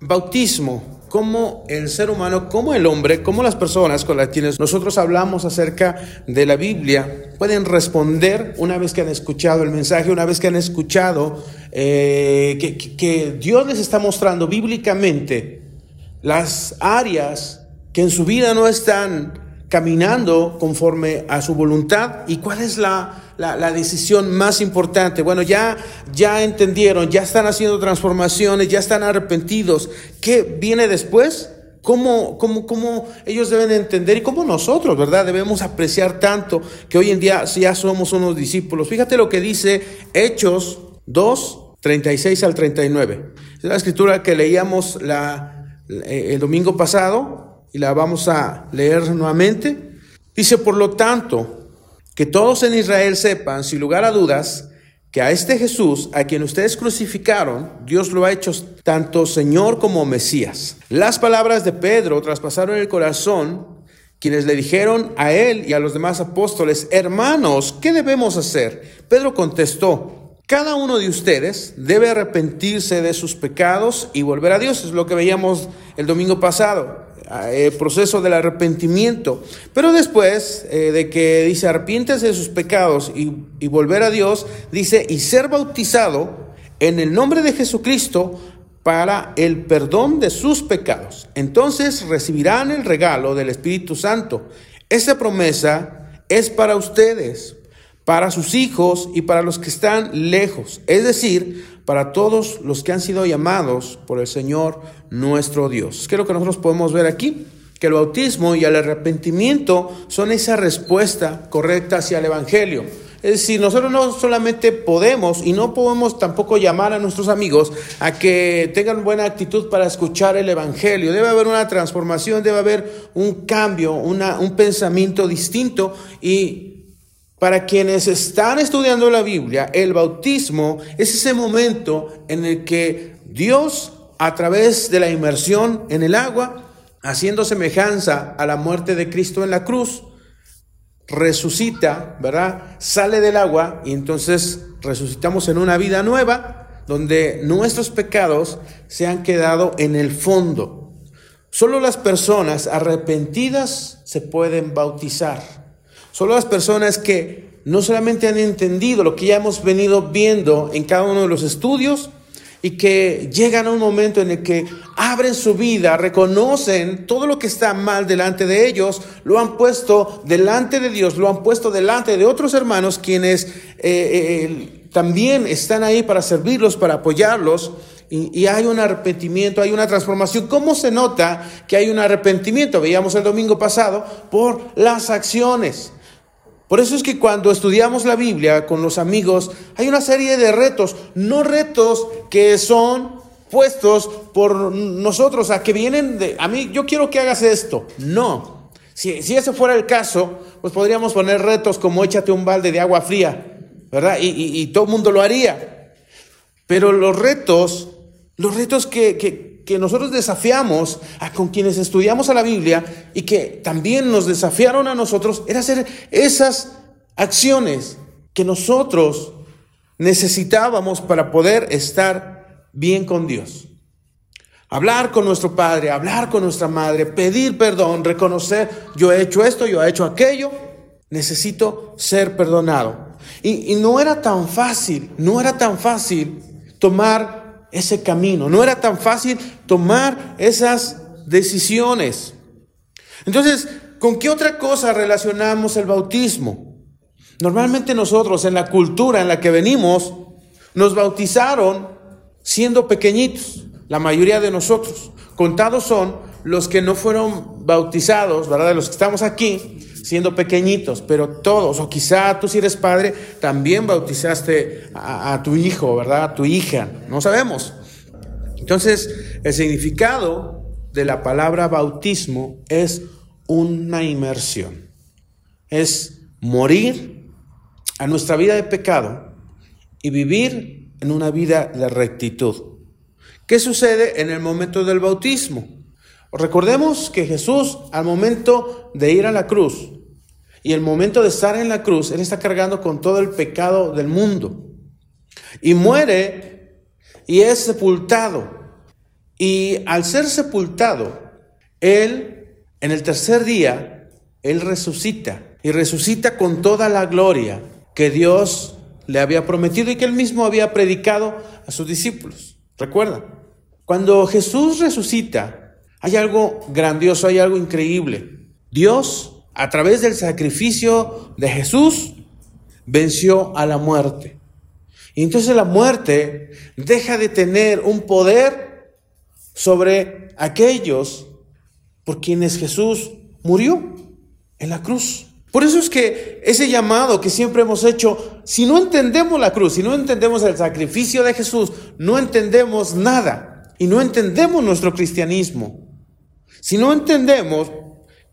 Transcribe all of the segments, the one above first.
bautismo, cómo el ser humano, cómo el hombre, cómo las personas con las quienes nosotros hablamos acerca de la Biblia pueden responder una vez que han escuchado el mensaje, una vez que han escuchado eh, que, que Dios les está mostrando bíblicamente las áreas que en su vida no están caminando conforme a su voluntad y cuál es la, la, decisión más importante. Bueno, ya, ya entendieron, ya están haciendo transformaciones, ya están arrepentidos. ¿Qué viene después? ¿Cómo, cómo, cómo ellos deben entender y cómo nosotros, ¿verdad? Debemos apreciar tanto que hoy en día ya somos unos discípulos. Fíjate lo que dice Hechos 2, 36 al 39. Es la escritura que leíamos la, el domingo pasado y la vamos a leer nuevamente. Dice, por lo tanto, que todos en Israel sepan, sin lugar a dudas, que a este Jesús, a quien ustedes crucificaron, Dios lo ha hecho tanto Señor como Mesías. Las palabras de Pedro traspasaron el corazón, quienes le dijeron a él y a los demás apóstoles, hermanos, ¿qué debemos hacer? Pedro contestó, cada uno de ustedes debe arrepentirse de sus pecados y volver a Dios. Es lo que veíamos el domingo pasado el proceso del arrepentimiento. Pero después eh, de que dice arrepiéntese de sus pecados y, y volver a Dios, dice y ser bautizado en el nombre de Jesucristo para el perdón de sus pecados. Entonces recibirán el regalo del Espíritu Santo. Esa promesa es para ustedes, para sus hijos y para los que están lejos, es decir, para todos los que han sido llamados por el Señor nuestro Dios. ¿Qué lo que nosotros podemos ver aquí? Que el bautismo y el arrepentimiento son esa respuesta correcta hacia el Evangelio. Es decir, nosotros no solamente podemos y no podemos tampoco llamar a nuestros amigos a que tengan buena actitud para escuchar el Evangelio. Debe haber una transformación, debe haber un cambio, una, un pensamiento distinto y para quienes están estudiando la Biblia, el bautismo es ese momento en el que Dios, a través de la inmersión en el agua, haciendo semejanza a la muerte de Cristo en la cruz, resucita, ¿verdad? Sale del agua y entonces resucitamos en una vida nueva donde nuestros pecados se han quedado en el fondo. Solo las personas arrepentidas se pueden bautizar. Solo las personas que no solamente han entendido lo que ya hemos venido viendo en cada uno de los estudios y que llegan a un momento en el que abren su vida, reconocen todo lo que está mal delante de ellos, lo han puesto delante de Dios, lo han puesto delante de otros hermanos quienes eh, eh, también están ahí para servirlos, para apoyarlos. Y, y, hay un arrepentimiento, hay una transformación. ¿Cómo se nota que hay un arrepentimiento? Veíamos el domingo pasado por las acciones. Por eso es que cuando estudiamos la Biblia con los amigos, hay una serie de retos, no retos que son puestos por nosotros, a que vienen de, a mí, yo quiero que hagas esto. No. Si, si ese fuera el caso, pues podríamos poner retos como échate un balde de agua fría, ¿verdad? Y, y, todo el mundo lo haría. Pero los retos, los retos que, que, que nosotros desafiamos a con quienes estudiamos a la Biblia y que también nos desafiaron a nosotros era hacer esas acciones que nosotros necesitábamos para poder estar bien con Dios. Hablar con nuestro Padre, hablar con nuestra Madre, pedir perdón, reconocer, yo he hecho esto, yo he hecho aquello, necesito ser perdonado. Y, y no era tan fácil, no era tan fácil tomar ese camino. No era tan fácil tomar esas decisiones. Entonces, ¿con qué otra cosa relacionamos el bautismo? Normalmente nosotros en la cultura en la que venimos nos bautizaron siendo pequeñitos, la mayoría de nosotros. Contados son los que no fueron bautizados, ¿verdad? Los que estamos aquí, siendo pequeñitos, pero todos, o quizá tú si eres padre, también bautizaste a, tu hijo, ¿verdad? A tu hija, no sabemos. Entonces, el significado de la palabra bautismo es una inmersión, es morir a nuestra vida de pecado y vivir en una vida de rectitud. ¿Qué sucede en el momento del bautismo? Recordemos que Jesús al momento de ir a la cruz y el momento de estar en la cruz, Él está cargando con todo el pecado del mundo. Y muere y es sepultado. Y al ser sepultado, Él, en el tercer día, Él resucita. Y resucita con toda la gloria que Dios le había prometido y que Él mismo había predicado a sus discípulos. ¿Recuerdan? Cuando Jesús resucita, hay algo grandioso, hay algo increíble. Dios, a través del sacrificio de Jesús, venció a la muerte. Y entonces la muerte deja de tener un poder sobre aquellos por quienes Jesús murió en la cruz. Por eso es que ese llamado que siempre hemos hecho, si no entendemos la cruz, si no entendemos el sacrificio de Jesús, no entendemos nada y no entendemos nuestro cristianismo. Si no entendemos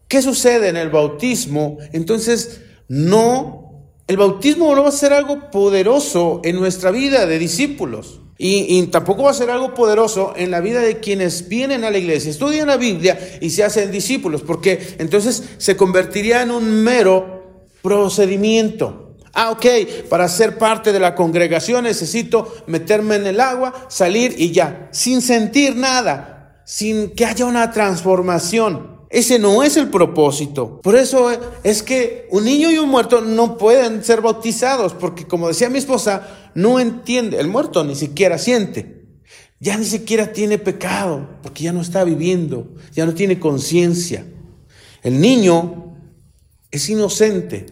qué sucede en el bautismo, entonces no, el bautismo no va a ser algo poderoso en nuestra vida de discípulos. Y, tampoco va a ser algo poderoso en la vida de quienes vienen a la iglesia, estudian la Biblia y se hacen discípulos, porque entonces se convertiría en un mero procedimiento. Ah, ok, para ser parte de la congregación necesito meterme en el agua, salir y ya, sin sentir nada, sin que haya una transformación. Ese no es el propósito. Por eso es que un niño y un muerto no pueden ser bautizados, porque como decía mi esposa, no entiende, el muerto ni siquiera siente, ya ni siquiera tiene pecado, porque ya no está viviendo, ya no tiene conciencia. El niño es inocente,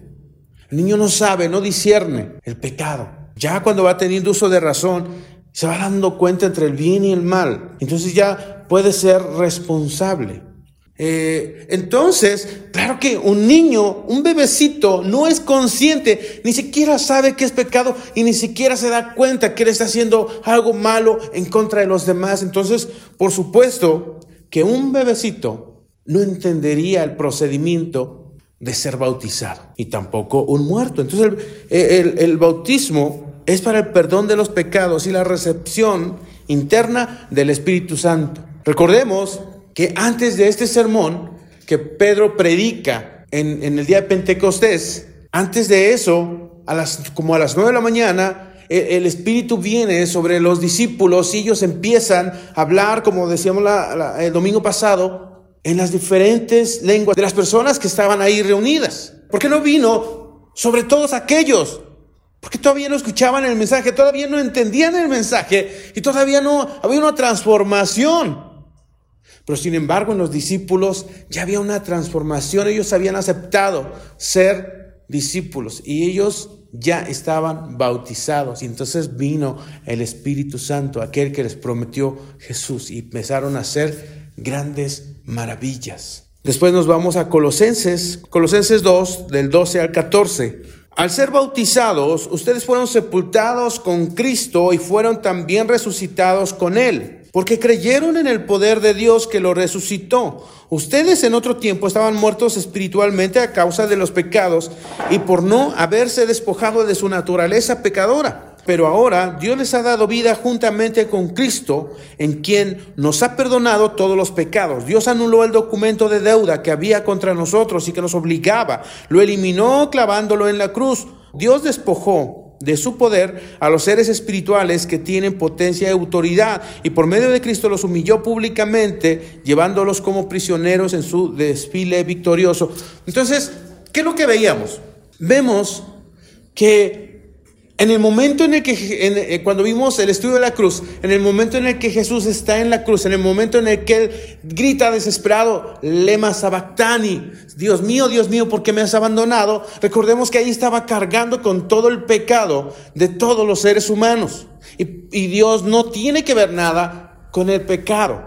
el niño no sabe, no discierne el pecado. Ya cuando va teniendo uso de razón, se va dando cuenta entre el bien y el mal. Entonces ya puede ser responsable. Eh, entonces, claro que un niño, un bebecito, no es consciente, ni siquiera sabe que es pecado y ni siquiera se da cuenta que él está haciendo algo malo en contra de los demás. Entonces, por supuesto que un bebecito no entendería el procedimiento de ser bautizado y tampoco un muerto. Entonces, el bautismo es para el perdón de los pecados y la recepción interna del Espíritu Santo. Recordemos que antes de este sermón que Pedro predica en, el día de Pentecostés, antes de eso, a las, como a las nueve de la mañana, el, Espíritu viene sobre los discípulos y ellos empiezan a hablar, como decíamos el domingo pasado, en las diferentes lenguas de las personas que estaban ahí reunidas. ¿Por qué no vino sobre todos aquellos? Porque todavía no escuchaban el mensaje, todavía no entendían el mensaje y todavía no había una transformación. Pero sin embargo en los discípulos ya había una transformación, ellos habían aceptado ser discípulos y ellos ya estaban bautizados y entonces vino el Espíritu Santo, aquel que les prometió Jesús y empezaron a hacer grandes maravillas. Después nos vamos a Colosenses, Colosenses 2, del 12 al 14. Al ser bautizados, ustedes fueron sepultados con Cristo y fueron también resucitados con Él porque creyeron en el poder de Dios que lo resucitó. Ustedes en otro tiempo estaban muertos espiritualmente a causa de los pecados y por no haberse despojado de su naturaleza pecadora. Pero ahora Dios les ha dado vida juntamente con Cristo, en quien nos ha perdonado todos los pecados. Dios anuló el documento de deuda que había contra nosotros y que nos obligaba. Lo eliminó clavándolo en la cruz. Dios despojó de su poder a los seres espirituales que tienen potencia y autoridad, y por medio de Cristo los humilló públicamente, llevándolos como prisioneros en su desfile victorioso. Entonces, ¿qué es lo que veíamos? Vemos que en el momento en el que, eh, cuando vimos el estudio de la cruz, en el momento en el que Jesús está en la cruz, en el momento en el que Él grita desesperado, lema sabactani, Dios mío, Dios mío, ¿por qué me has abandonado? Recordemos que ahí estaba cargando con todo el pecado de todos los seres humanos. Y, y Dios no tiene que ver nada con el pecado.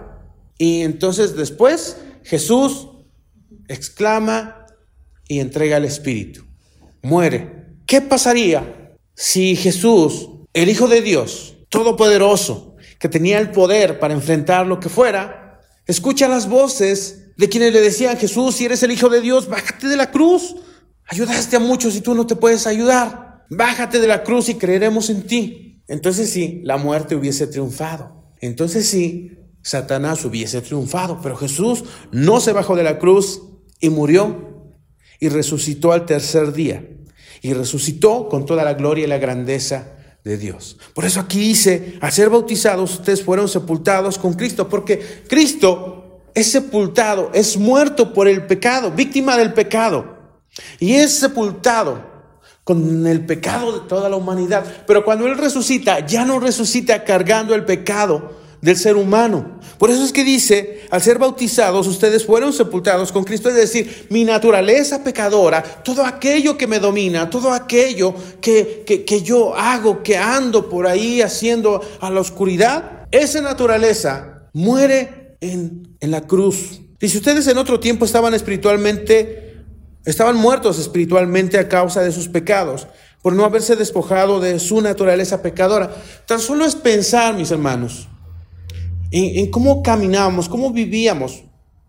Y entonces después Jesús exclama y entrega el Espíritu. Muere. ¿Qué pasaría si Jesús, el Hijo de Dios, todopoderoso, que tenía el poder para enfrentar lo que fuera, escucha las voces de quienes le decían, Jesús, si eres el Hijo de Dios, bájate de la cruz. Ayudaste a muchos y tú no te puedes ayudar. Bájate de la cruz y creeremos en ti. Entonces sí, la muerte hubiese triunfado. Entonces sí, Satanás hubiese triunfado. Pero Jesús no se bajó de la cruz y murió y resucitó al tercer día y resucitó con toda la gloria y la grandeza de Dios. Por eso aquí dice, al ser bautizados ustedes fueron sepultados con Cristo, porque Cristo es sepultado, es muerto por el pecado, víctima del pecado, y es sepultado con el pecado de toda la humanidad. Pero cuando Él resucita, ya no resucita cargando el pecado, del ser humano. Por eso es que dice, al ser bautizados, ustedes fueron sepultados con Cristo, es decir, mi naturaleza pecadora, todo aquello que me domina, todo aquello que, que, yo hago, que ando por ahí haciendo a la oscuridad, esa naturaleza muere en, en la cruz. Y si ustedes en otro tiempo estaban espiritualmente, estaban muertos espiritualmente a causa de sus pecados, por no haberse despojado de su naturaleza pecadora. Tan solo es pensar, mis hermanos, en, cómo caminábamos, cómo vivíamos.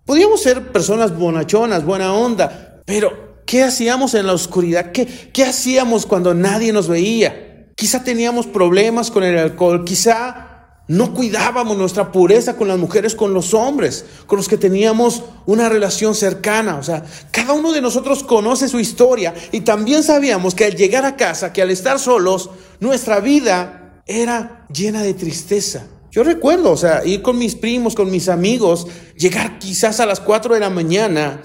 Podíamos ser personas bonachonas, buena onda, pero ¿qué hacíamos en la oscuridad? ¿Qué, ¿Qué hacíamos cuando nadie nos veía? Quizá teníamos problemas con el alcohol, quizá no cuidábamos nuestra pureza con las mujeres, con los hombres, con los que teníamos una relación cercana. O sea, cada uno de nosotros conoce su historia y también sabíamos que al llegar a casa, que al estar solos, nuestra vida era llena de tristeza. Yo recuerdo, o sea, ir con mis primos, con mis amigos, llegar quizás a las 4 de la mañana,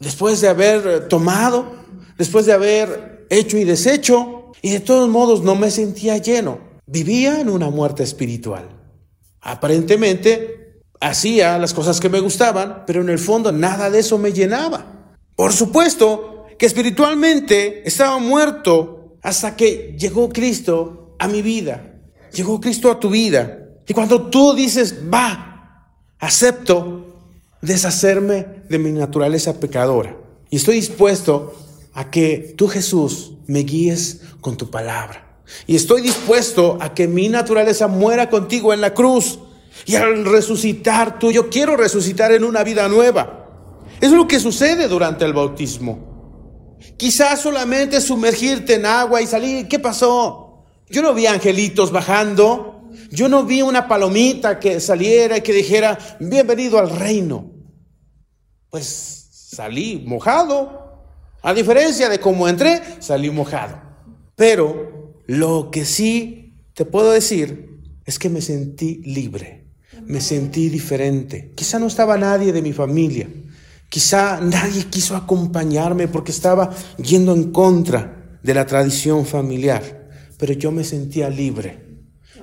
después de haber tomado, después de haber hecho y deshecho, y de todos modos no me sentía lleno. Vivía en una muerte espiritual. Aparentemente hacía las cosas que me gustaban, pero en el fondo nada de eso me llenaba. Por supuesto que espiritualmente estaba muerto hasta que llegó Cristo a mi vida llegó Cristo a tu vida. Y cuando tú dices, va, acepto deshacerme de mi naturaleza pecadora. Y estoy dispuesto a que tú Jesús me guíes con tu palabra. Y estoy dispuesto a que mi naturaleza muera contigo en la cruz. Y al resucitar tú, yo quiero resucitar en una vida nueva. Es lo que sucede durante el bautismo. Quizás solamente sumergirte en agua y salir. ¿Qué pasó? Yo no vi angelitos bajando. Yo no vi una palomita que saliera y que dijera, bienvenido al reino. Pues salí mojado. A diferencia de cómo entré, salí mojado. Pero lo que sí te puedo decir es que me sentí libre. Me sentí diferente. Quizá no estaba nadie de mi familia. Quizá nadie quiso acompañarme porque estaba yendo en contra de la tradición familiar pero yo me sentía libre,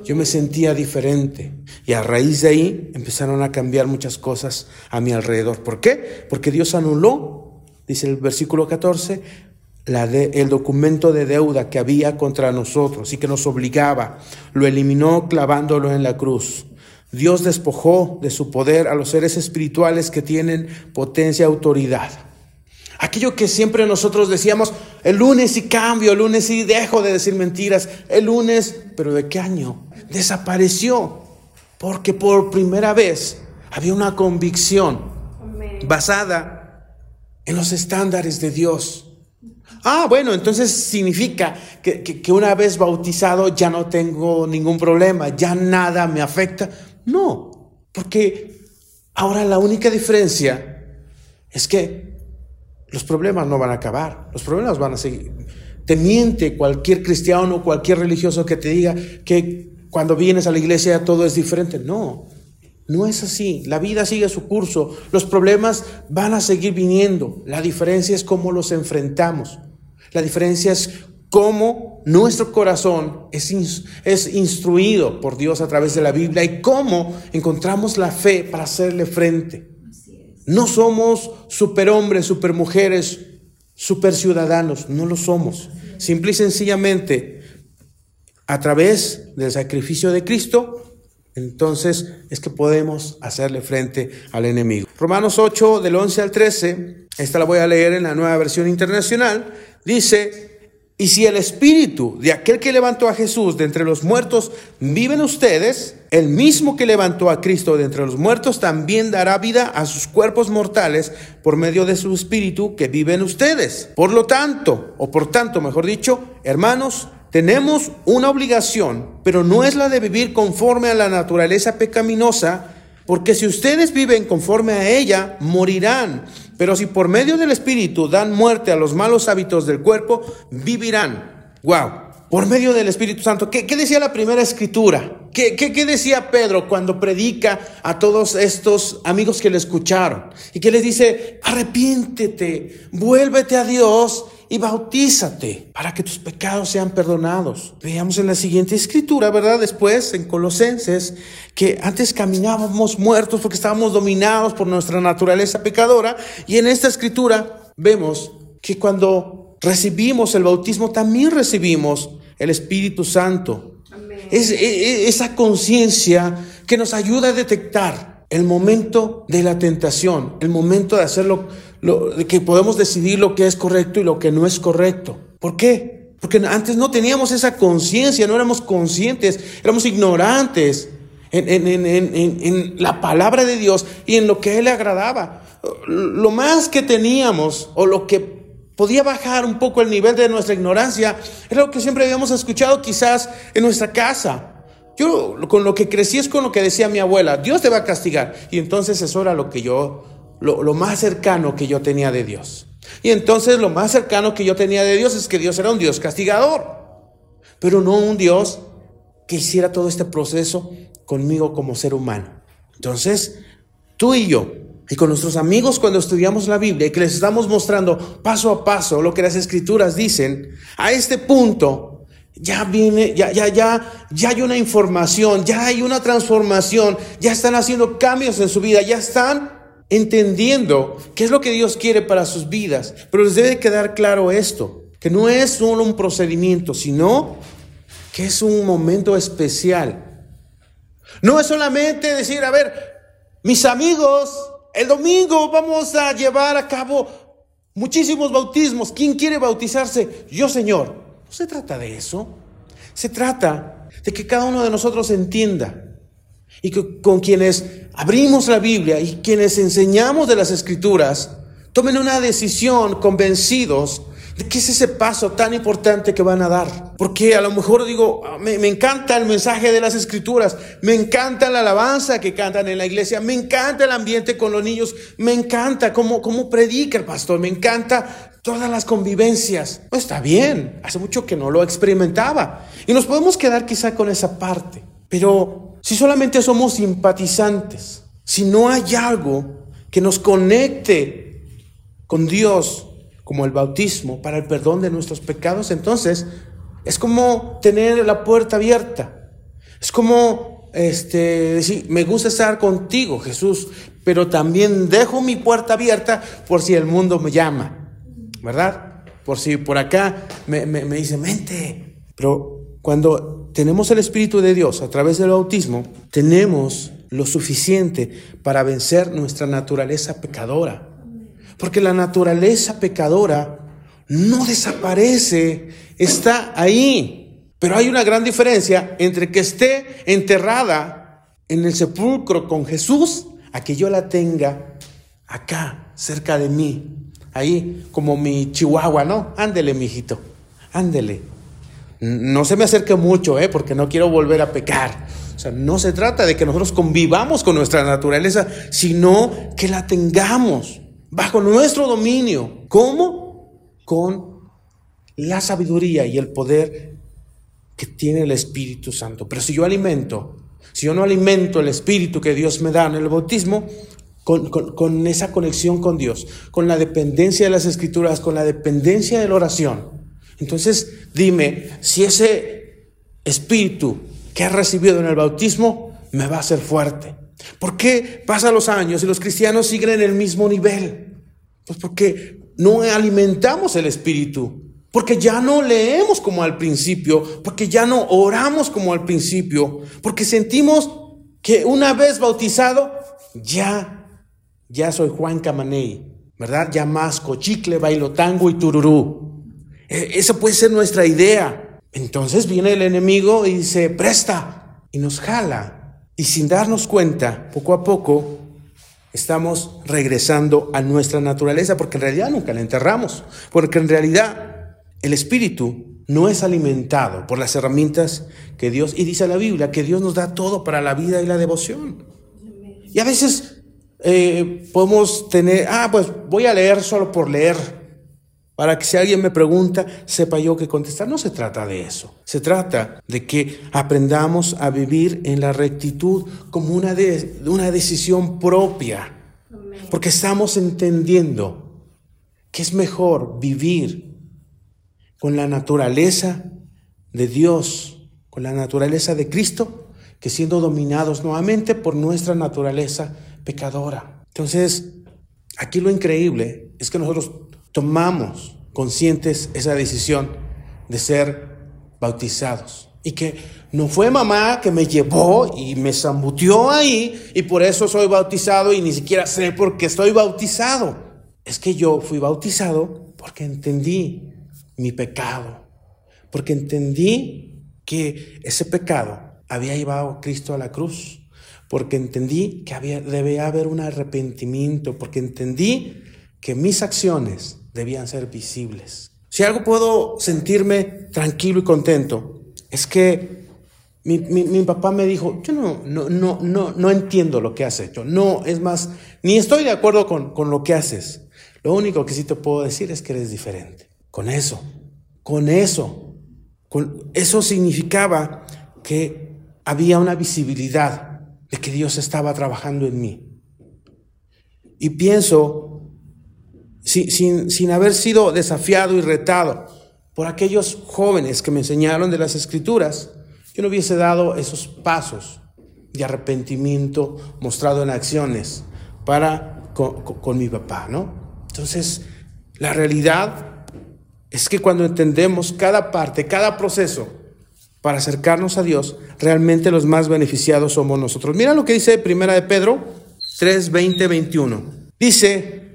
yo me sentía diferente. Y a raíz de ahí empezaron a cambiar muchas cosas a mi alrededor. ¿Por qué? Porque Dios anuló, dice el versículo 14, la el documento de deuda que había contra nosotros y que nos obligaba. Lo eliminó clavándolo en la cruz. Dios despojó de su poder a los seres espirituales que tienen potencia y autoridad. Aquello que siempre nosotros decíamos, el lunes sí cambio, el lunes sí dejo de decir mentiras, el lunes, pero ¿de qué año? Desapareció, porque por primera vez había una convicción basada en los estándares de Dios. Ah, bueno, entonces significa que, que, una vez bautizado ya no tengo ningún problema, ya nada me afecta. No, porque ahora la única diferencia es que los problemas no van a acabar, los problemas van a seguir. Te miente cualquier cristiano, cualquier religioso que te diga que cuando vienes a la iglesia todo es diferente. No, no es así. La vida sigue su curso. Los problemas van a seguir viniendo. La diferencia es cómo los enfrentamos. La diferencia es cómo nuestro corazón es, es instruido por Dios a través de la Biblia y cómo encontramos la fe para hacerle frente. No somos superhombres, supermujeres, superciudadanos, no lo somos. Simple y sencillamente, a través del sacrificio de Cristo, entonces es que podemos hacerle frente al enemigo. Romanos 8, del 11 al 13, esta la voy a leer en la nueva versión internacional, dice, y si el espíritu de aquel que levantó a Jesús de entre los muertos vive en ustedes, el mismo que levantó a Cristo de entre los muertos también dará vida a sus cuerpos mortales por medio de su espíritu que vive en ustedes. Por lo tanto, o por tanto, mejor dicho, hermanos, tenemos una obligación, pero no es la de vivir conforme a la naturaleza pecaminosa, porque si ustedes viven conforme a ella, morirán. Pero si por medio del Espíritu dan muerte a los malos hábitos del cuerpo, vivirán. Wow. por medio del Espíritu Santo. ¿Qué, decía la primera escritura? ¿Qué, ¿Qué, decía Pedro cuando predica a todos estos amigos que le escucharon? Y que les dice, arrepiéntete, vuélvete a Dios y bautízate para que tus pecados sean perdonados. Veamos en la siguiente escritura, ¿verdad? Después, en Colosenses, que antes caminábamos muertos porque estábamos dominados por nuestra naturaleza pecadora. Y en esta escritura vemos que cuando recibimos el bautismo, también recibimos el Espíritu Santo. Es, e, e, esa conciencia que nos ayuda a detectar el momento de la tentación, el momento de hacerlo, lo, que podemos decidir lo que es correcto y lo que no es correcto. ¿Por qué? Porque antes no teníamos esa conciencia, no éramos conscientes, éramos ignorantes en, en, la palabra de Dios y en lo que Él le agradaba. Lo más que teníamos o lo que podía bajar un poco el nivel de nuestra ignorancia. Era lo que siempre habíamos escuchado quizás en nuestra casa. Yo con lo que crecí es con lo que decía mi abuela, Dios te va a castigar. Y entonces eso era lo que yo, lo, lo más cercano que yo tenía de Dios. Y entonces lo más cercano que yo tenía de Dios es que Dios era un Dios castigador, pero no un Dios que hiciera todo este proceso conmigo como ser humano. Entonces, tú y yo y con nuestros amigos cuando estudiamos la Biblia y que les estamos mostrando paso a paso lo que las escrituras dicen, a este punto ya viene, ya, ya, ya, ya hay una información, ya hay una transformación, ya están haciendo cambios en su vida, ya están entendiendo qué es lo que Dios quiere para sus vidas. Pero les debe quedar claro esto, que no es solo un procedimiento, sino que es un momento especial. No es solamente decir, a ver, mis amigos el domingo vamos a llevar a cabo muchísimos bautismos. ¿Quién quiere bautizarse? Yo, Señor. No se trata de eso. Se trata de que cada uno de nosotros entienda y que con quienes abrimos la Biblia y quienes enseñamos de las Escrituras, tomen una decisión convencidos ¿Qué es ese paso tan importante que van a dar? Porque a lo mejor digo, ah, me, encanta el mensaje de las escrituras, me encanta la alabanza que cantan en la iglesia, me encanta el ambiente con los niños, me encanta cómo, cómo predica el pastor, me encanta todas las convivencias. Pues está bien, hace mucho que no lo experimentaba. Y nos podemos quedar quizá con esa parte. Pero si solamente somos simpatizantes, si no hay algo que nos conecte con Dios, como el bautismo para el perdón de nuestros pecados, entonces es como tener la puerta abierta. Es como este, decir, me gusta estar contigo, Jesús, pero también dejo mi puerta abierta por si el mundo me llama, ¿verdad? Por si por acá me, me, me dice, mente. Pero cuando tenemos el Espíritu de Dios a través del bautismo, tenemos lo suficiente para vencer nuestra naturaleza pecadora. Porque la naturaleza pecadora no desaparece, está ahí. Pero hay una gran diferencia entre que esté enterrada en el sepulcro con Jesús a que yo la tenga acá, cerca de mí. Ahí, como mi chihuahua, ¿no? Ándele, mijito, ándele. No se me acerque mucho, ¿eh? Porque no quiero volver a pecar. O sea, no se trata de que nosotros convivamos con nuestra naturaleza, sino que la tengamos bajo nuestro dominio. ¿Cómo? Con la sabiduría y el poder que tiene el Espíritu Santo. Pero si yo alimento, si yo no alimento el Espíritu que Dios me da en el bautismo, con, con, esa conexión con Dios, con la dependencia de las escrituras, con la dependencia de la oración. Entonces, dime, si ese espíritu que has recibido en el bautismo me va a hacer fuerte, ¿Por qué pasan los años y los cristianos siguen en el mismo nivel? Pues porque no alimentamos el espíritu, porque ya no leemos como al principio, porque ya no oramos como al principio, porque sentimos que una vez bautizado, ya, ya soy Juan Camaney, ¿verdad? Ya más chicle, bailo tango y tururú. E, esa puede ser nuestra idea. Entonces viene el enemigo y dice, presta, y nos jala y sin darnos cuenta, poco a poco, estamos regresando a nuestra naturaleza, porque en realidad nunca la enterramos, porque en realidad el espíritu no es alimentado por las herramientas que Dios, y dice la Biblia, que Dios nos da todo para la vida y la devoción. Y a veces eh, podemos tener, ah, pues voy a leer solo por leer. Para que si alguien me pregunta, sepa yo qué contestar. No se trata de eso. Se trata de que aprendamos a vivir en la rectitud como una, de, una decisión propia. Porque estamos entendiendo que es mejor vivir con la naturaleza de Dios, con la naturaleza de Cristo, que siendo dominados nuevamente por nuestra naturaleza pecadora. Entonces, aquí lo increíble es que nosotros tomamos conscientes esa decisión de ser bautizados. Y que no fue mamá que me llevó y me zambutió ahí y por eso soy bautizado y ni siquiera sé por qué estoy bautizado. Es que yo fui bautizado porque entendí mi pecado, porque entendí que ese pecado había llevado a Cristo a la cruz, porque entendí que había, debía haber un arrepentimiento, porque entendí que mis acciones debían ser visibles. Si algo puedo sentirme tranquilo y contento, es que mi, papá me dijo, yo no, no, no, no, no entiendo lo que has hecho. No, es más, ni estoy de acuerdo con, con lo que haces. Lo único que sí te puedo decir es que eres diferente. Con eso, con eso, con eso significaba que había una visibilidad de que Dios estaba trabajando en mí. Y pienso sin, sin, haber sido desafiado y retado por aquellos jóvenes que me enseñaron de las escrituras, yo no hubiese dado esos pasos de arrepentimiento mostrado en acciones para con, mi papá, ¿no? Entonces, la realidad es que cuando entendemos cada parte, cada proceso para acercarnos a Dios, realmente los más beneficiados somos nosotros. Mira lo que dice Primera de Pedro 3, 20, 21. Dice,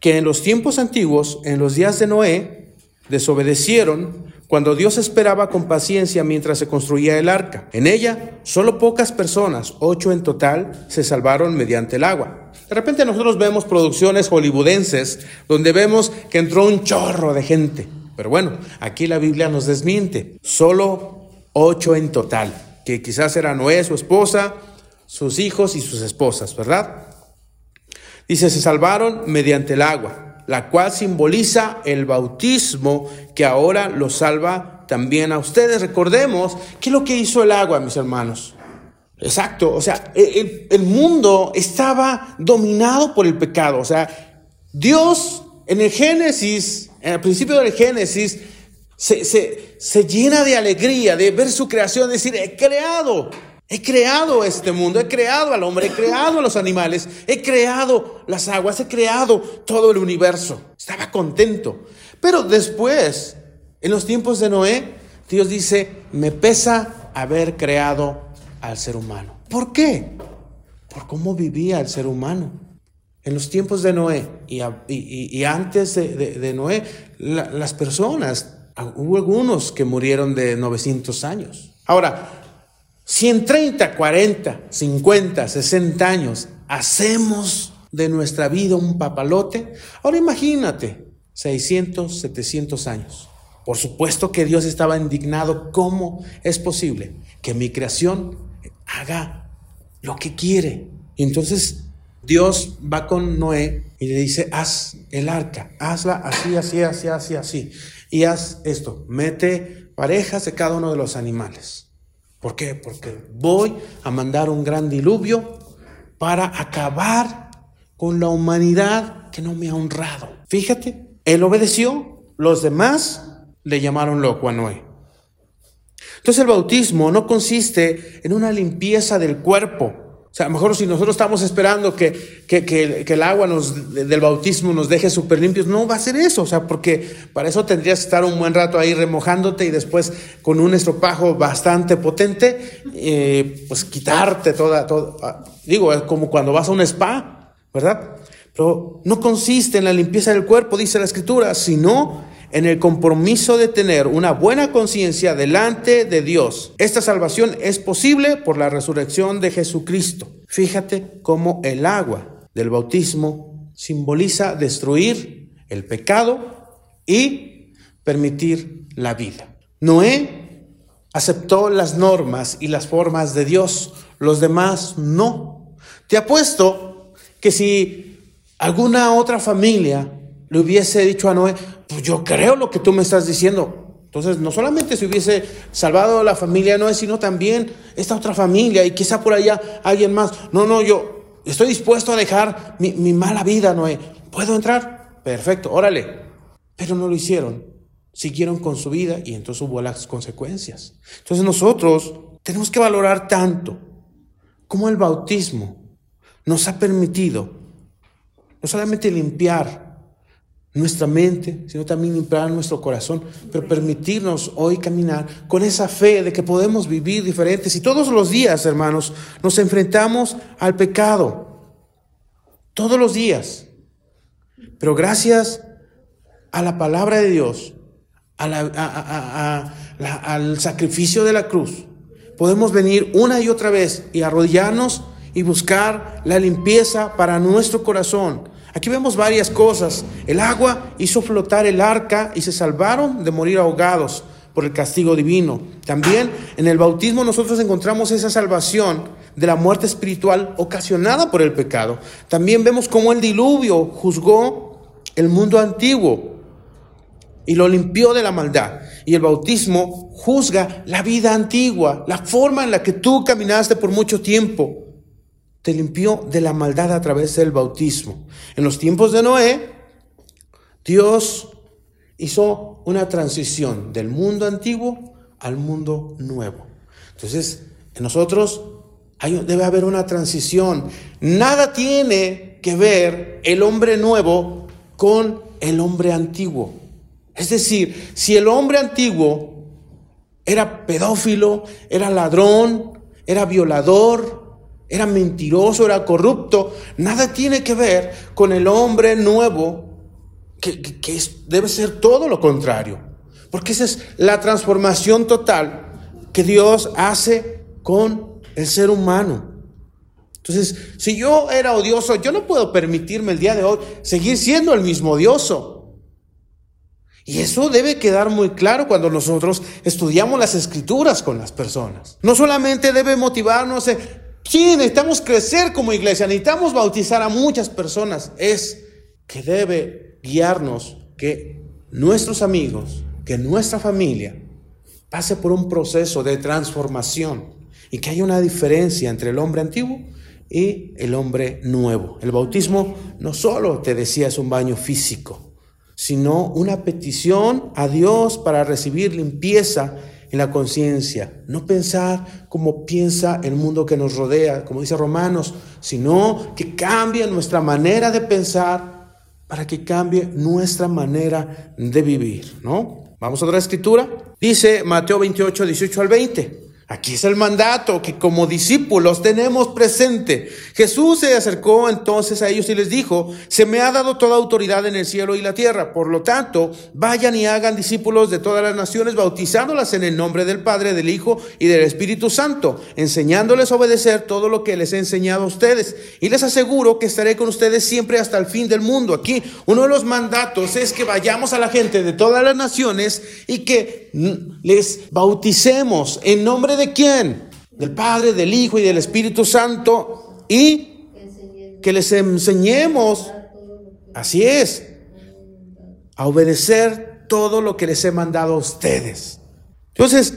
que en los tiempos antiguos, en los días de Noé, desobedecieron cuando Dios esperaba con paciencia mientras se construía el arca. En ella, solo pocas personas, ocho en total, se salvaron mediante el agua. De repente nosotros vemos producciones hollywoodenses donde vemos que entró un chorro de gente. Pero bueno, aquí la Biblia nos desmiente. Solo ocho en total, que quizás era Noé, su esposa, sus hijos y sus esposas, ¿verdad? Dice, se salvaron mediante el agua, la cual simboliza el bautismo que ahora los salva también a ustedes. Recordemos qué es lo que hizo el agua, mis hermanos. Exacto, o sea, el, el mundo estaba dominado por el pecado. O sea, Dios en el Génesis, en el principio del Génesis, se, se, se llena de alegría de ver su creación, decir, he creado He creado este mundo, he creado al hombre, he creado a los animales, he creado las aguas, he creado todo el universo. Estaba contento. Pero después, en los tiempos de Noé, Dios dice, me pesa haber creado al ser humano. ¿Por qué? Por cómo vivía el ser humano. En los tiempos de Noé y, antes de, Noé, las personas, hubo algunos que murieron de 900 años. Ahora, si en 30, 40, 50, 60 años hacemos de nuestra vida un papalote, ahora imagínate, 600, 700 años. Por supuesto que Dios estaba indignado. ¿Cómo es posible que mi creación haga lo que quiere? Y entonces Dios va con Noé y le dice, haz el arca, hazla así, así, así, así, así. Y haz esto, mete parejas de cada uno de los animales. ¿Por qué? Porque voy a mandar un gran diluvio para acabar con la humanidad que no me ha honrado. Fíjate, él obedeció, los demás le llamaron loco a Noé. Entonces el bautismo no consiste en una limpieza del cuerpo, sea, a lo mejor si nosotros estamos esperando que, que, el agua del bautismo nos deje súper limpios, no va a ser eso. O sea, porque para eso tendrías que estar un buen rato ahí remojándote y después con un estropajo bastante potente, eh, pues quitarte toda, toda, ah, digo, es como cuando vas a un spa, ¿verdad? Pero no consiste en la limpieza del cuerpo, dice la escritura, sino en el compromiso de tener una buena conciencia delante de Dios. Esta salvación es posible por la resurrección de Jesucristo. Fíjate cómo el agua del bautismo simboliza destruir el pecado y permitir la vida. Noé aceptó las normas y las formas de Dios, los demás no. Te apuesto que si alguna otra familia le hubiese dicho a Noé, pues yo creo lo que tú me estás diciendo. Entonces, no solamente se hubiese salvado la familia Noé, sino también esta otra familia y quizá por allá alguien más. No, no, yo estoy dispuesto a dejar mi, mala vida, Noé. ¿Puedo entrar? Perfecto, órale. Pero no lo hicieron. Siguieron con su vida y entonces hubo las consecuencias. Entonces nosotros tenemos que valorar tanto como el bautismo nos ha permitido no solamente limpiar nuestra mente, sino también limpiar nuestro corazón, pero permitirnos hoy caminar con esa fe de que podemos vivir diferentes. Y todos los días, hermanos, nos enfrentamos al pecado. Todos los días. Pero gracias a la palabra de Dios, al sacrificio de la cruz, podemos venir una y otra vez y arrodillarnos y buscar la limpieza para nuestro corazón. Aquí vemos varias cosas. El agua hizo flotar el arca y se salvaron de morir ahogados por el castigo divino. También en el bautismo nosotros encontramos esa salvación de la muerte espiritual ocasionada por el pecado. También vemos cómo el diluvio juzgó el mundo antiguo y lo limpió de la maldad. Y el bautismo juzga la vida antigua, la forma en la que tú caminaste por mucho tiempo. Te limpió de la maldad a través del bautismo. En los tiempos de Noé, Dios hizo una transición del mundo antiguo al mundo nuevo. Entonces, en nosotros debe haber una transición. Nada tiene que ver el hombre nuevo con el hombre antiguo. Es decir, si el hombre antiguo era pedófilo, era ladrón, era violador, era mentiroso, era corrupto, nada tiene que ver con el hombre nuevo, que, debe ser todo lo contrario. Porque esa es la transformación total que Dios hace con el ser humano. Entonces, si yo era odioso, yo no puedo permitirme el día de hoy seguir siendo el mismo odioso. Y eso debe quedar muy claro cuando nosotros estudiamos las escrituras con las personas. No solamente debe motivarnos, eh, sí, necesitamos crecer como iglesia, necesitamos bautizar a muchas personas, es que debe guiarnos que nuestros amigos, que nuestra familia pase por un proceso de transformación y que haya una diferencia entre el hombre antiguo y el hombre nuevo. El bautismo no solo, te decía, es un baño físico, sino una petición a Dios para recibir limpieza en la conciencia. No pensar como piensa el mundo que nos rodea, como dice Romanos, sino que cambie nuestra manera de pensar para que cambie nuestra manera de vivir, ¿no? Vamos a otra escritura. Dice Mateo 28, 18 al 20. Aquí es el mandato que como discípulos tenemos presente. Jesús se acercó entonces a ellos y les dijo, se me ha dado toda autoridad en el cielo y la tierra. Por lo tanto, vayan y hagan discípulos de todas las naciones, bautizándolas en el nombre del Padre, del Hijo y del Espíritu Santo, enseñándoles a obedecer todo lo que les he enseñado a ustedes. Y les aseguro que estaré con ustedes siempre hasta el fin del mundo. Aquí uno de los mandatos es que vayamos a la gente de todas las naciones y que les bauticemos en nombre de quién? Del Padre, del Hijo y del Espíritu Santo. Y que les enseñemos, así es, a obedecer todo lo que les he mandado a ustedes. Entonces,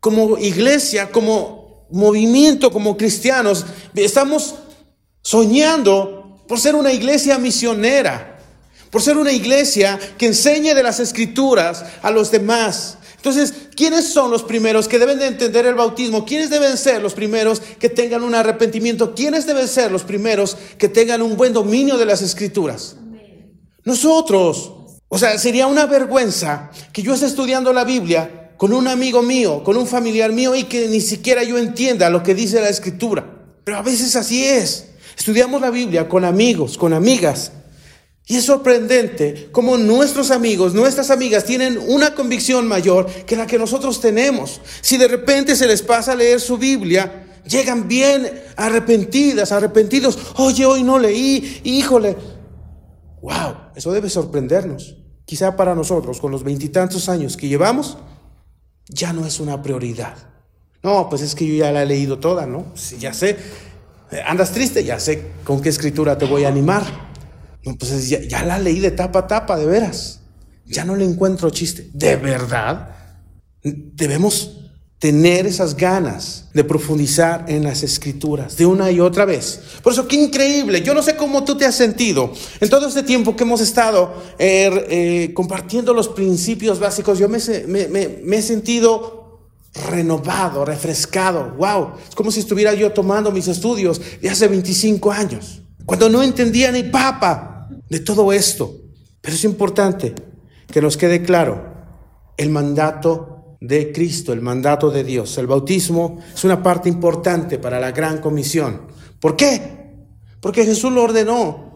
como iglesia, como movimiento, como cristianos, estamos soñando por ser una iglesia misionera, por ser una iglesia que enseñe de las escrituras a los demás, entonces, ¿quiénes son los primeros que deben de entender el bautismo? ¿Quiénes deben ser los primeros que tengan un arrepentimiento? ¿Quiénes deben ser los primeros que tengan un buen dominio de las escrituras? Nosotros. O sea, sería una vergüenza que yo esté estudiando la Biblia con un amigo mío, con un familiar mío y que ni siquiera yo entienda lo que dice la escritura. Pero a veces así es. Estudiamos la Biblia con amigos, con amigas, y es sorprendente cómo nuestros amigos, nuestras amigas tienen una convicción mayor que la que nosotros tenemos. Si de repente se les pasa a leer su Biblia, llegan bien arrepentidas, arrepentidos. Oye, hoy no leí, híjole. Wow, eso debe sorprendernos. Quizá para nosotros, con los veintitantos años que llevamos, ya no es una prioridad. No, pues es que yo ya la he leído toda, ¿no? ya sé. Andas triste, ya sé con qué escritura te voy a animar. No, pues ya, la leí de tapa a tapa, de veras. ya no le encuentro chiste. ¿De verdad? Debemos tener esas ganas de profundizar en las escrituras de una y otra vez. Por eso, qué increíble. Yo no sé cómo tú te has sentido en todo este tiempo que hemos estado eh, eh, compartiendo los principios básicos. Yo me, me he sentido renovado, refrescado. Wow, es como si estuviera yo tomando mis estudios de hace 25 años, cuando no entendía ni papa de todo esto. Pero es importante que nos quede claro el mandato de Cristo, el mandato de Dios. El bautismo es una parte importante para la gran comisión. ¿Por qué? Porque Jesús lo ordenó.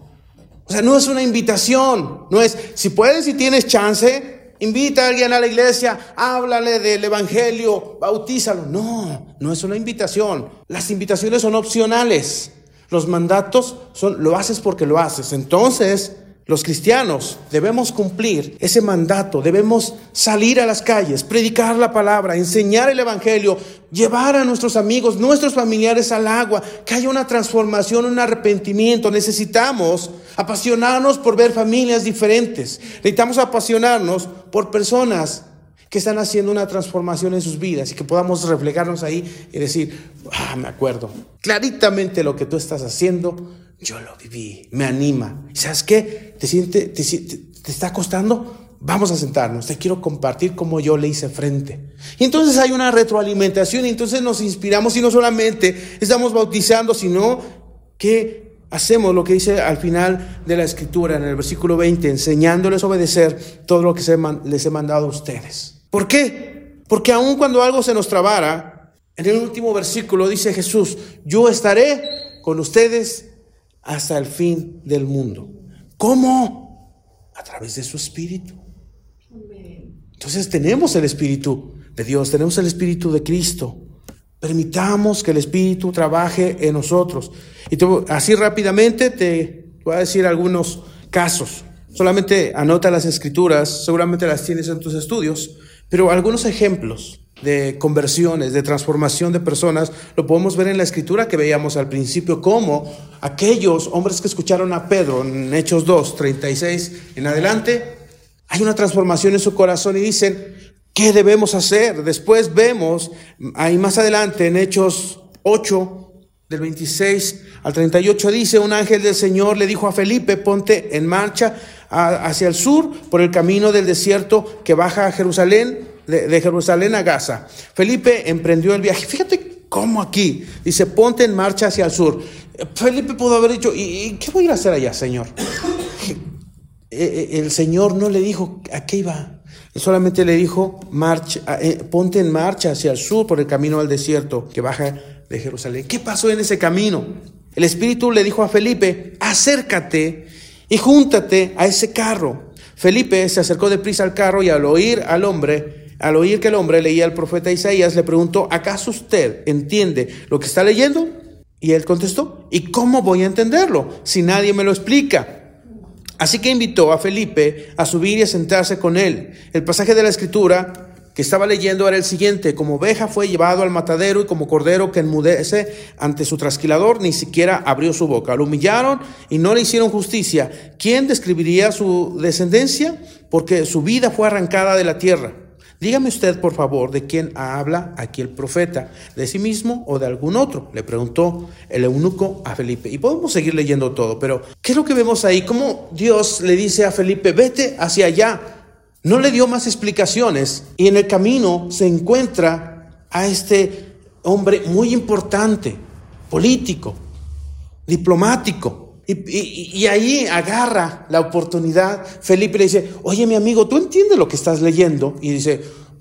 O sea, no es una invitación, no es, si puedes y tienes chance, invita a alguien a la iglesia, háblale del Evangelio, bautízalo. No, no es una invitación. Las invitaciones son opcionales. Los mandatos son, lo haces porque lo haces. Entonces, los cristianos debemos cumplir ese mandato, debemos salir a las calles, predicar la palabra, enseñar el Evangelio, llevar a nuestros amigos, nuestros familiares al agua, que haya una transformación, un arrepentimiento. Necesitamos apasionarnos por ver familias diferentes, necesitamos apasionarnos por personas que están haciendo una transformación en sus vidas y que podamos reflejarnos ahí y decir, ah, me acuerdo claritamente lo que tú estás haciendo yo lo viví, me anima. ¿Sabes qué? ¿Te, siente, te, te, está costando? Vamos a sentarnos, te quiero compartir cómo yo le hice frente. Y entonces hay una retroalimentación y entonces nos inspiramos y no solamente estamos bautizando, sino que hacemos lo que dice al final de la escritura en el versículo 20, enseñándoles a obedecer todo lo que les he mandado a ustedes. ¿Por qué? Porque aun cuando algo se nos trabara, en el último versículo dice Jesús, yo estaré con ustedes hasta el fin del mundo. ¿Cómo? A través de su espíritu. Entonces tenemos el espíritu de Dios, tenemos el espíritu de Cristo. Permitamos que el espíritu trabaje en nosotros. Y así rápidamente te voy a decir algunos casos. Solamente anota las escrituras, seguramente las tienes en tus estudios, pero algunos ejemplos de conversiones, de transformación de personas, lo podemos ver en la escritura que veíamos al principio, como aquellos hombres que escucharon a Pedro en Hechos 2, 36 en adelante, hay una transformación en su corazón y dicen, ¿qué debemos hacer? Después vemos, ahí más adelante en Hechos 8, del 26 al 38 dice, un ángel del Señor le dijo a Felipe, ponte en marcha hacia el sur por el camino del desierto que baja a Jerusalén de, Jerusalén a Gaza. Felipe emprendió el viaje. Fíjate cómo aquí dice, ponte en marcha hacia el sur. Felipe pudo haber dicho, ¿y, qué voy a hacer allá, Señor? Eh, eh, el Señor no le dijo a qué iba. Solamente le dijo, marcha, eh, ponte en marcha hacia el sur por el camino al desierto que baja Jerusalén. ¿Qué pasó en ese camino? El Espíritu le dijo a Felipe, acércate y júntate a ese carro. Felipe se acercó deprisa al carro y al oír al hombre, al oír que el hombre leía al profeta Isaías, le preguntó, ¿acaso usted entiende lo que está leyendo? Y él contestó, ¿y cómo voy a entenderlo si nadie me lo explica? Así que invitó a Felipe a subir y a sentarse con él. El pasaje de la escritura que estaba leyendo era el siguiente, como oveja fue llevado al matadero y como cordero que enmudece ante su trasquilador, ni siquiera abrió su boca. Lo humillaron y no le hicieron justicia. ¿Quién describiría su descendencia? Porque su vida fue arrancada de la tierra. Dígame usted, por favor, de quién habla aquí el profeta, de sí mismo o de algún otro, le preguntó el eunuco a Felipe. Y podemos seguir leyendo todo, pero ¿qué es lo que vemos ahí? ¿Cómo Dios le dice a Felipe, vete hacia allá? No le dio más explicaciones y en el camino se encuentra a este hombre muy importante, político, diplomático. Y, ahí agarra la oportunidad. Felipe le dice, oye mi amigo, ¿tú entiendes lo que estás leyendo? Y dice,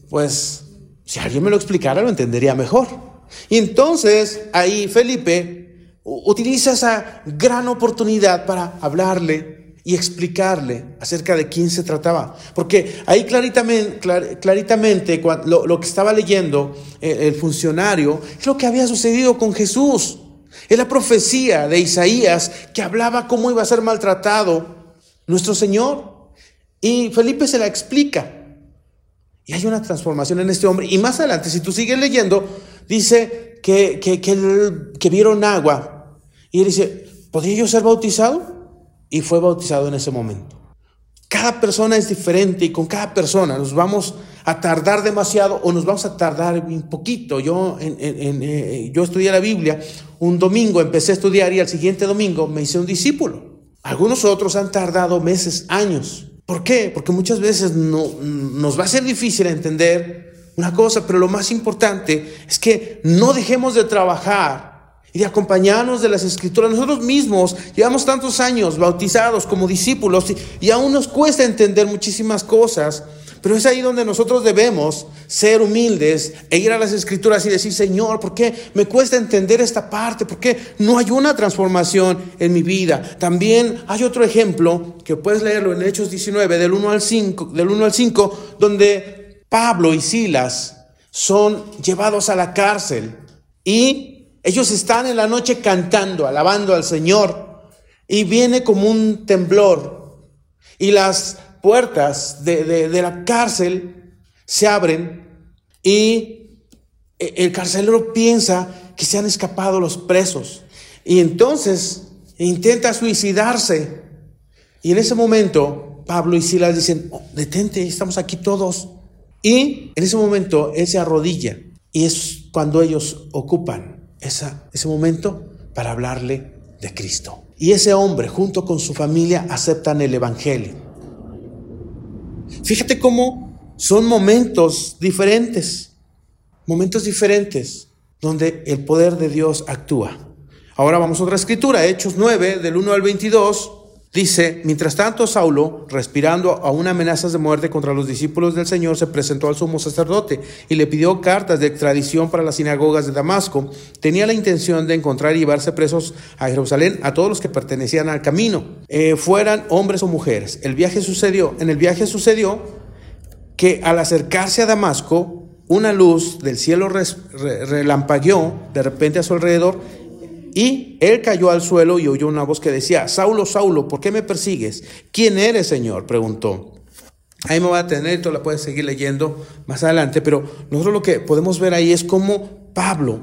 pues si alguien me lo explicara lo entendería mejor. Y entonces ahí Felipe utiliza esa gran oportunidad para hablarle y explicarle acerca de quién se trataba. Porque ahí claritamente, claritamente lo, lo, que estaba leyendo el, el funcionario es lo que había sucedido con Jesús. Es la profecía de Isaías que hablaba cómo iba a ser maltratado nuestro Señor. Y Felipe se la explica. Y hay una transformación en este hombre. Y más adelante, si tú sigues leyendo, dice que, que, vieron agua. Y él dice, ¿podría yo ser bautizado? Y fue bautizado en ese momento. cada persona es diferente y con cada persona nos vamos a tardar demasiado o nos vamos a tardar un poquito. Yo, en, eh, yo estudié la Biblia, un domingo empecé a estudiar y al siguiente domingo me hice un discípulo. Algunos otros han tardado meses, años. ¿Por qué? Porque muchas veces no, nos va a ser difícil entender una cosa, pero lo más importante es que no dejemos de trabajar y de acompañarnos de las escrituras. Nosotros mismos llevamos tantos años bautizados como discípulos y, aún nos cuesta entender muchísimas cosas, pero es ahí donde nosotros debemos ser humildes e ir a las escrituras y decir, Señor, ¿por qué me cuesta entender esta parte? ¿Por qué no hay una transformación en mi vida? También hay otro ejemplo que puedes leerlo en Hechos 19, del 1 al 5, del 1 al 5 donde Pablo y Silas son llevados a la cárcel y ellos están en la noche cantando, alabando al Señor, y viene como un temblor, y las puertas de, la cárcel se abren, y el carcelero piensa que se han escapado los presos, y entonces intenta suicidarse. Y en ese momento, Pablo y Silas dicen, oh, detente, estamos aquí todos. Y en ese momento él se arrodilla, y es cuando ellos ocupan ese momento para hablarle de Cristo. Y ese hombre, junto con su familia, aceptan el Evangelio. Fíjate cómo son momentos diferentes, momentos diferentes donde el poder de Dios actúa. Ahora vamos a otra escritura, Hechos 9, del 1 al 22. Dice, mientras tanto Saulo, respirando aún amenazas de muerte contra los discípulos del Señor, se presentó al sumo sacerdote y le pidió cartas de extradición para las sinagogas de Damasco. Tenía la intención de encontrar y llevarse presos a Jerusalén a todos los que pertenecían al camino, eh, fueran hombres o mujeres. El viaje sucedió, en el viaje sucedió que al acercarse a Damasco, una luz del cielo relampagueó de repente a su alrededor y él cayó al suelo y oyó una voz que decía, Saulo, Saulo, ¿por qué me persigues? ¿Quién eres, Señor? preguntó. Ahí me va a tener, tú la puedes seguir leyendo más adelante, pero nosotros lo que podemos ver ahí es cómo Pablo,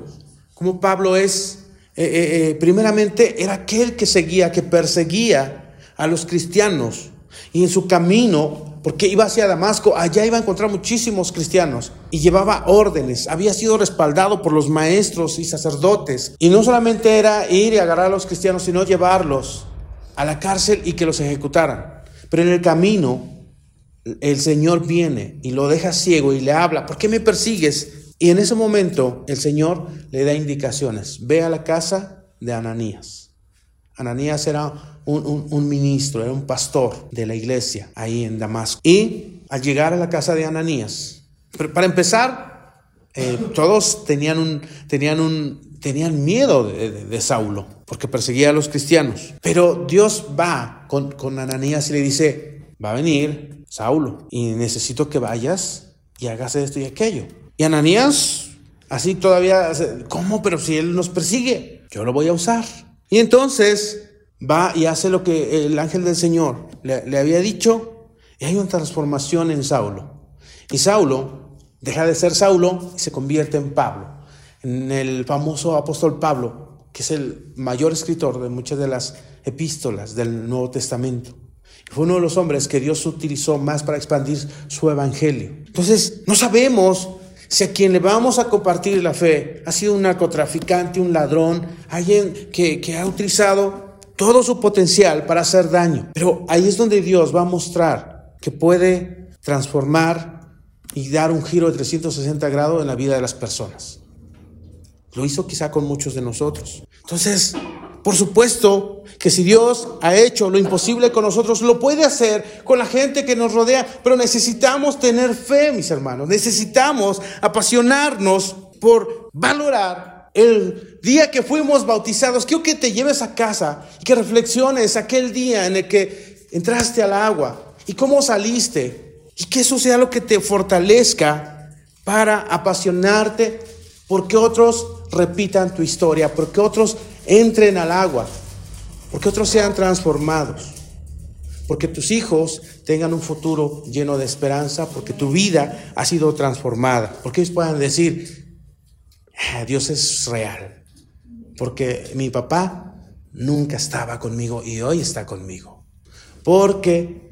cómo Pablo es, eh, eh, eh, primeramente era aquel que seguía, que perseguía a los cristianos y en su camino porque iba hacia Damasco, allá iba a encontrar muchísimos cristianos y llevaba órdenes, había sido respaldado por los maestros y sacerdotes. Y no solamente era ir y agarrar a los cristianos, sino llevarlos a la cárcel y que los ejecutaran. Pero en el camino el Señor viene y lo deja ciego y le habla, ¿por qué me persigues? Y en ese momento el Señor le da indicaciones, ve a la casa de Ananías. Ananías era un, ministro, era un pastor de la iglesia ahí en Damasco. Y al llegar a la casa de Ananías, para empezar, eh, todos tenían, un, tenían, un, tenían miedo de, Saulo, porque perseguía a los cristianos. Pero Dios va con, con Ananías y le dice, va a venir Saulo y necesito que vayas y hagas esto y aquello. Y Ananías, así todavía, ¿cómo? Pero si él nos persigue, yo lo voy a usar. Y entonces va y hace lo que el ángel del Señor le, había dicho y hay una transformación en Saulo. Y Saulo deja de ser Saulo y se convierte en Pablo, en el famoso apóstol Pablo, que es el mayor escritor de muchas de las epístolas del Nuevo Testamento. Fue uno de los hombres que Dios utilizó más para expandir su evangelio. Entonces, no sabemos si a quien le vamos a compartir la fe ha sido un narcotraficante, un ladrón, alguien que, que ha utilizado todo su potencial para hacer daño. Pero ahí es donde Dios va a mostrar que puede transformar y dar un giro de 360 grados en la vida de las personas. Lo hizo quizá con muchos de nosotros. Entonces, por supuesto que si Dios ha hecho lo imposible con nosotros, lo puede hacer con la gente que nos rodea, pero necesitamos tener fe, mis hermanos. Necesitamos apasionarnos por valorar el día que fuimos bautizados, quiero que te lleves a casa y que reflexiones aquel día en el que entraste al agua y cómo saliste y que eso sea lo que te fortalezca para apasionarte porque otros repitan tu historia, porque otros entren al agua, porque otros sean transformados, porque tus hijos tengan un futuro lleno de esperanza, porque tu vida ha sido transformada, porque ellos puedan decir, Ah, Dios es real. Porque mi papá nunca estaba conmigo y hoy está conmigo. Porque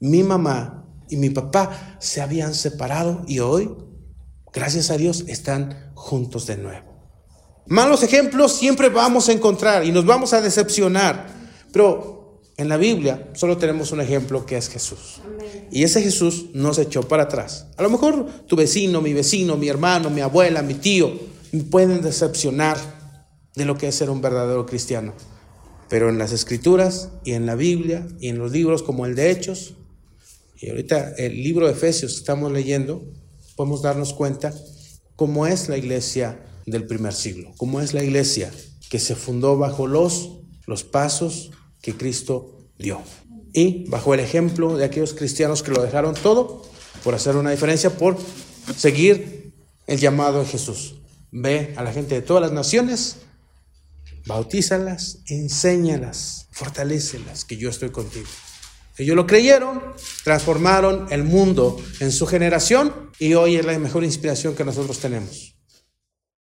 mi mamá y mi papá se habían separado y hoy, gracias a Dios, están juntos de nuevo. Malos ejemplos siempre vamos a encontrar y nos vamos a decepcionar, pero en la Biblia solo tenemos un ejemplo que es Jesús. Y ese Jesús no se echó para atrás. A lo mejor tu vecino, mi vecino, mi hermano, mi abuela, mi tío, me pueden decepcionar de lo que es ser un verdadero cristiano. Pero en las escrituras y en la Biblia y en los libros como el de Hechos, y ahorita el libro de Efesios que estamos leyendo, podemos darnos cuenta cómo es la iglesia del primer siglo, cómo es la iglesia que se fundó bajo los, los pasos que Cristo dio. Y bajo el ejemplo de aquellos cristianos que lo dejaron todo por hacer una diferencia, por seguir el llamado de Jesús. Ve a la gente de todas las naciones bautízalas, enséñalas, fortalécelas, que yo estoy contigo. Ellos lo creyeron, transformaron el mundo en su generación y hoy es la mejor inspiración que nosotros tenemos.